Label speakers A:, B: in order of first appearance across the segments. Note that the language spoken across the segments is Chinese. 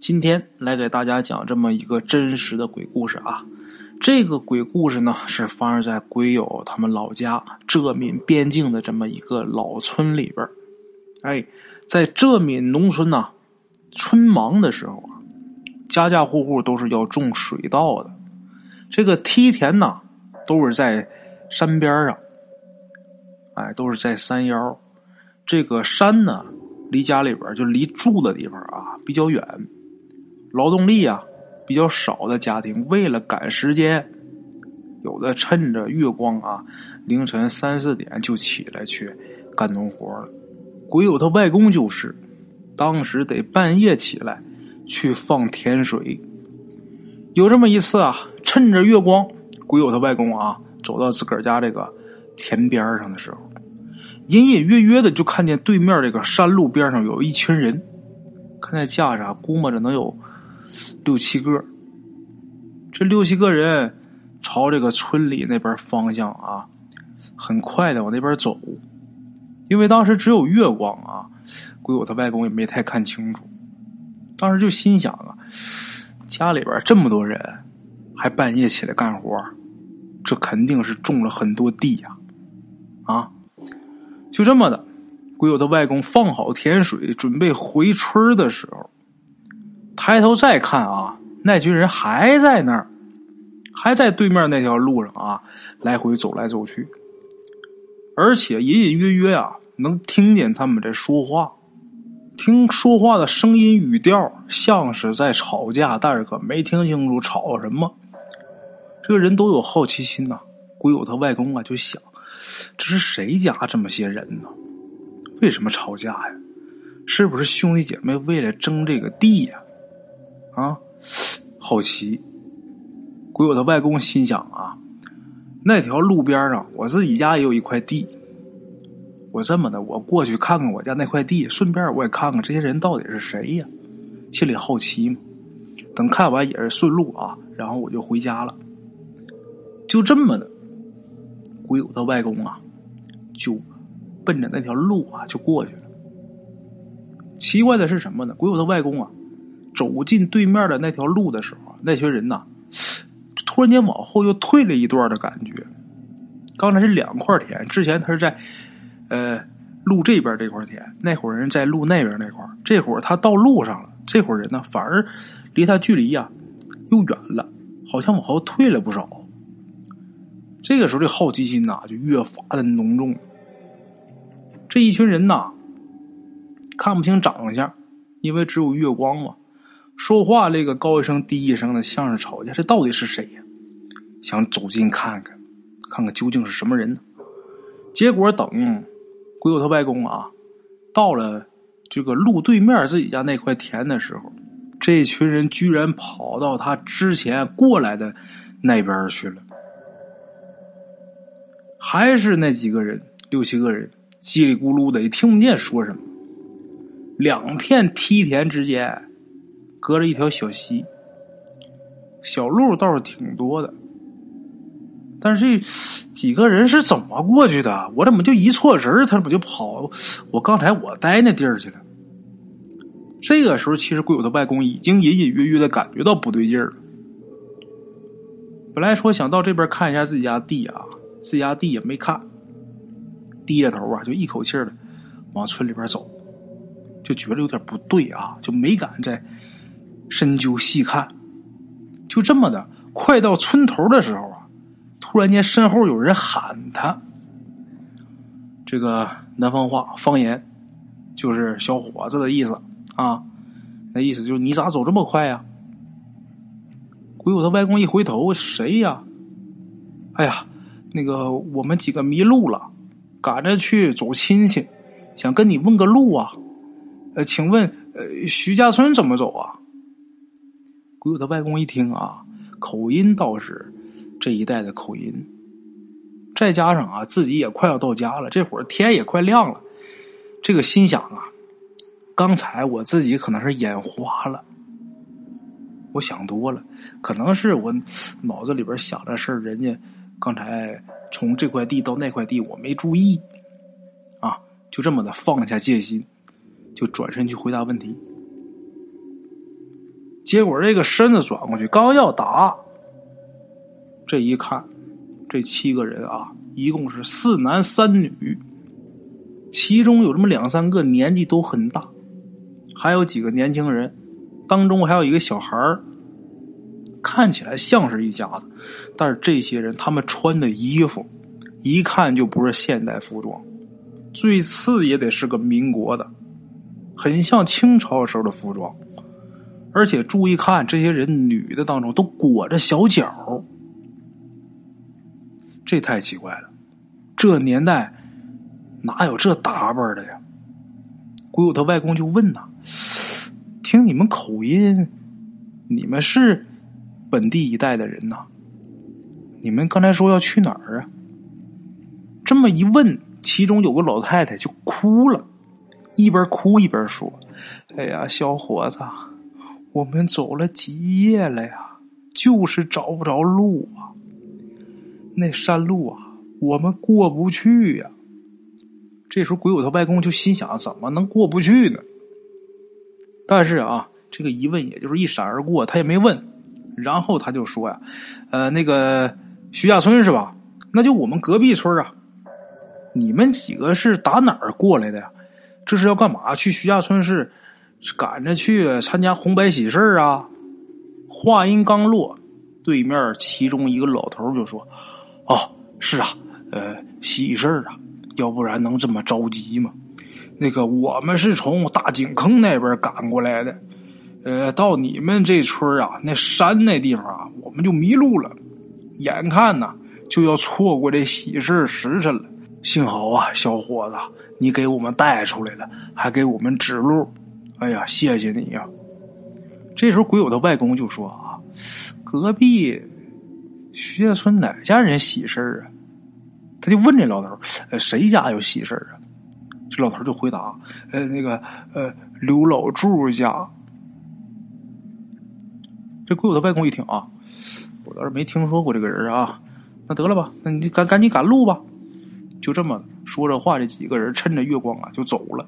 A: 今天来给大家讲这么一个真实的鬼故事啊。这个鬼故事呢，是发生在鬼友他们老家浙闽边境的这么一个老村里边哎，在浙闽农村呢，春忙的时候啊，家家户户都是要种水稻的。这个梯田呢，都是在山边上，哎，都是在山腰。这个山呢，离家里边就离住的地方啊比较远，劳动力啊。比较少的家庭，为了赶时间，有的趁着月光啊，凌晨三四点就起来去干农活了。鬼友他外公就是，当时得半夜起来去放甜水。有这么一次啊，趁着月光，鬼友他外公啊走到自个儿家这个田边上的时候，隐隐约约的就看见对面这个山路边上有一群人，看那架势，估摸着能有。六七个，这六七个人朝这个村里那边方向啊，很快的往那边走。因为当时只有月光啊，鬼友他外公也没太看清楚。当时就心想啊，家里边这么多人，还半夜起来干活，这肯定是种了很多地呀！啊，就这么的，鬼友他外公放好甜水，准备回村的时候。抬头再看啊，那群人还在那儿，还在对面那条路上啊，来回走来走去，而且隐隐约约啊，能听见他们在说话，听说话的声音语调像是在吵架，但是可没听清楚吵什么。这个人都有好奇心呐，鬼友他外公啊就想，这是谁家这么些人呢？为什么吵架呀？是不是兄弟姐妹为了争这个地呀？啊好奇！鬼友的外公心想啊，那条路边上，我自己家也有一块地。我这么的，我过去看看我家那块地，顺便我也看看这些人到底是谁呀？心里好奇嘛。等看完也是顺路啊，然后我就回家了。就这么的，鬼友的外公啊，就奔着那条路啊就过去了。奇怪的是什么呢？鬼友的外公啊。走进对面的那条路的时候，那群人呐，突然间往后又退了一段的感觉。刚才是两块田，之前他是在呃路这边这块田，那伙人在路那边那块这会儿他到路上了，这伙人呢反而离他距离呀又远了，好像往后退了不少。这个时候的好奇心呐就越发的浓重。这一群人呐看不清长相，因为只有月光嘛。说话这个高一声低一声的，像是吵架。这到底是谁呀？想走近看看，看看究竟是什么人呢？结果等鬼友他外公啊，到了这个路对面自己家那块田的时候，这群人居然跑到他之前过来的那边去了。还是那几个人，六七个人，叽里咕噜的，也听不见说什么。两片梯田之间。隔着一条小溪，小路倒是挺多的，但是这几个人是怎么过去的？我怎么就一错神他怎么就跑我刚才我待那地儿去了？这个时候，其实鬼友的外公已经隐隐约约的感觉到不对劲儿了。本来说想到这边看一下自己家地啊，自己家地也没看，低着头啊，就一口气的往村里边走，就觉得有点不对啊，就没敢再。深究细看，就这么的，快到村头的时候啊，突然间身后有人喊他。这个南方话方言，就是小伙子的意思啊。那意思就是你咋走这么快呀？鬼友他外公一回头，谁呀？哎呀，那个我们几个迷路了，赶着去走亲戚，想跟你问个路啊。呃，请问呃徐家村怎么走啊？鬼友他外公一听啊，口音倒是这一代的口音，再加上啊，自己也快要到家了，这会儿天也快亮了，这个心想啊，刚才我自己可能是眼花了，我想多了，可能是我脑子里边想的事人家刚才从这块地到那块地，我没注意，啊，就这么的放下戒心，就转身去回答问题。结果这个身子转过去，刚要打，这一看，这七个人啊，一共是四男三女，其中有这么两三个年纪都很大，还有几个年轻人，当中还有一个小孩看起来像是一家子，但是这些人他们穿的衣服，一看就不是现代服装，最次也得是个民国的，很像清朝时候的服装。而且注意看，这些人女的当中都裹着小脚，这太奇怪了。这年代哪有这打扮的呀？鬼友他外公就问呐：“听你们口音，你们是本地一带的人呐？你们刚才说要去哪儿啊？”这么一问，其中有个老太太就哭了，一边哭一边说：“哎呀，小伙子。”我们走了几夜了呀，就是找不着路啊。那山路啊，我们过不去呀。这时候，鬼友他外公就心想：怎么能过不去呢？但是啊，这个疑问也就是一闪而过，他也没问。然后他就说呀：“呃，那个徐家村是吧？那就我们隔壁村啊。你们几个是打哪儿过来的呀？这是要干嘛？去徐家村是？”赶着去参加红白喜事啊！话音刚落，对面其中一个老头就说：“哦，是啊，呃，喜事啊，要不然能这么着急吗？那个我们是从大井坑那边赶过来的，呃，到你们这村啊，那山那地方啊，我们就迷路了，眼看呢就要错过这喜事时辰了。幸好啊，小伙子，你给我们带出来了，还给我们指路。”哎呀，谢谢你呀！这时候，鬼友的外公就说：“啊，隔壁徐家村哪家人喜事啊？”他就问这老头：“呃，谁家有喜事啊？”这老头就回答：“呃，那个呃，刘老柱家。”这鬼友的外公一听啊，我倒是没听说过这个人啊。那得了吧，那你赶赶紧赶路吧。就这么说着话，这几个人趁着月光啊，就走了。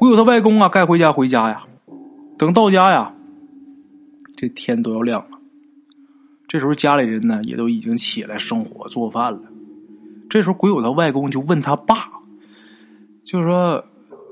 A: 鬼友他外公啊，该回家回家呀。等到家呀，这天都要亮了。这时候家里人呢，也都已经起来生火做饭了。这时候鬼友他外公就问他爸，就说：“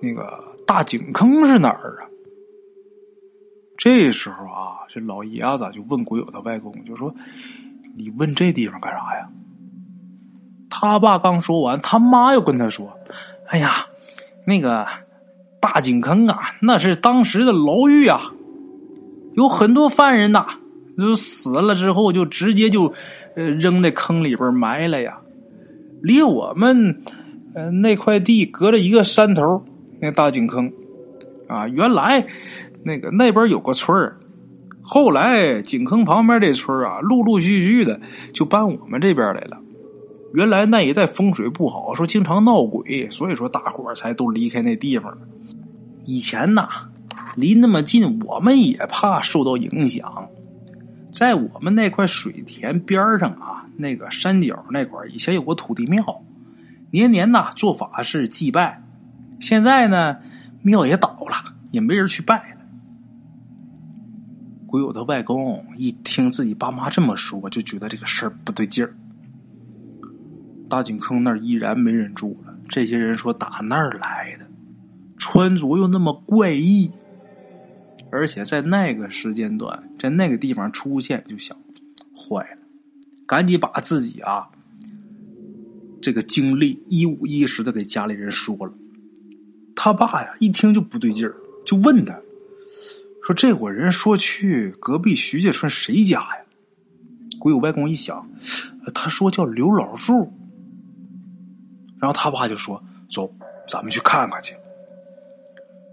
A: 那个大井坑是哪儿啊？”这时候啊，这老爷子就问鬼友他外公，就说：“你问这地方干啥呀？”他爸刚说完，他妈又跟他说：“哎呀，那个。”大井坑啊，那是当时的牢狱啊，有很多犯人呐，就死了之后就直接就呃扔在坑里边埋了呀。离我们呃那块地隔着一个山头，那大井坑啊，原来那个那边有个村儿，后来井坑旁边这村啊，陆陆续续的就搬我们这边来了。原来那一带风水不好，说经常闹鬼，所以说大伙儿才都离开那地方。以前呐，离那么近，我们也怕受到影响。在我们那块水田边上啊，那个山脚那块以前有个土地庙，年年呐做法事祭拜。现在呢，庙也倒了，也没人去拜了。鬼友的外公一听自己爸妈这么说，就觉得这个事儿不对劲儿。大井坑那儿依然没人住了。这些人说打那儿来的，穿着又那么怪异，而且在那个时间段，在那个地方出现，就想坏了，赶紧把自己啊这个经历一五一十的给家里人说了。他爸呀一听就不对劲儿，就问他说：“这伙人说去隔壁徐家村谁家呀？”鬼友外公一想，他说叫刘老柱。然后他爸就说：“走，咱们去看看去。”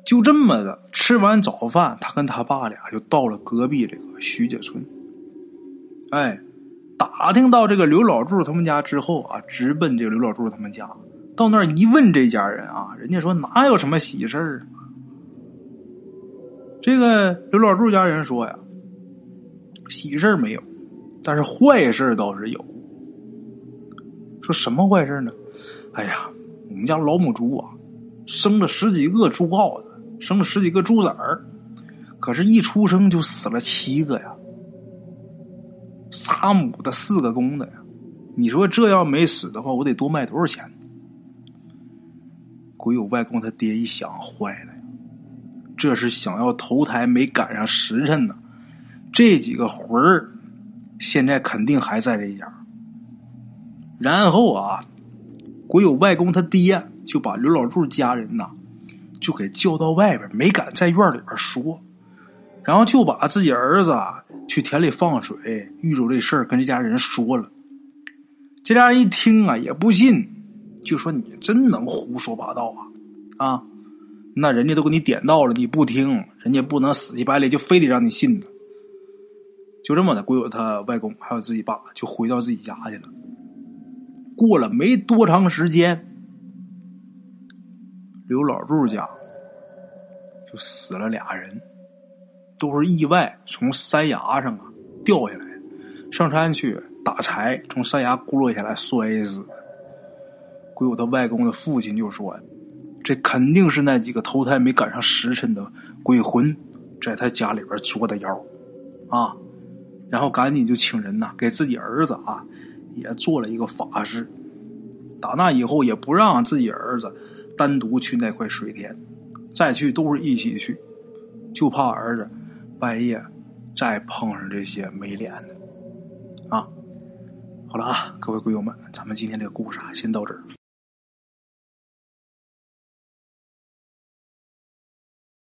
A: 就这么的，吃完早饭，他跟他爸俩就到了隔壁这个徐家村。哎，打听到这个刘老柱他们家之后啊，直奔这个刘老柱他们家。到那儿一问，这家人啊，人家说哪有什么喜事儿？这个刘老柱家人说呀，喜事没有，但是坏事倒是有。说什么坏事呢？哎呀，我们家老母猪啊，生了十几个猪羔子，生了十几个猪崽儿。可是，一出生就死了七个呀，仨母的，四个公的呀。你说这要没死的话，我得多卖多少钱呢？鬼友外公他爹一想，坏了呀，这是想要投胎没赶上时辰呢。这几个魂儿现在肯定还在这家。然后啊，鬼友外公他爹就把刘老柱家人呐，就给叫到外边，没敢在院里边说。然后就把自己儿子去田里放水遇着这事儿跟这家人说了。这家人一听啊，也不信，就说：“你真能胡说八道啊！啊，那人家都给你点到了，你不听，人家不能死乞白赖，就非得让你信呢。”就这么的，鬼友他外公还有自己爸就回到自己家去了。过了没多长时间，刘老柱家就死了俩人，都是意外从山崖上啊掉下来，上山去。打柴从山崖咕落下来摔死。鬼友他外公的父亲就说：“这肯定是那几个投胎没赶上时辰的鬼魂，在他家里边作的妖啊！”然后赶紧就请人呐，给自己儿子啊也做了一个法事。打那以后也不让自己儿子单独去那块水田，再去都是一起去，就怕儿子半夜再碰上这些没脸的啊。好了啊，各位鬼友们，咱们今天这个故事啊，先到这儿。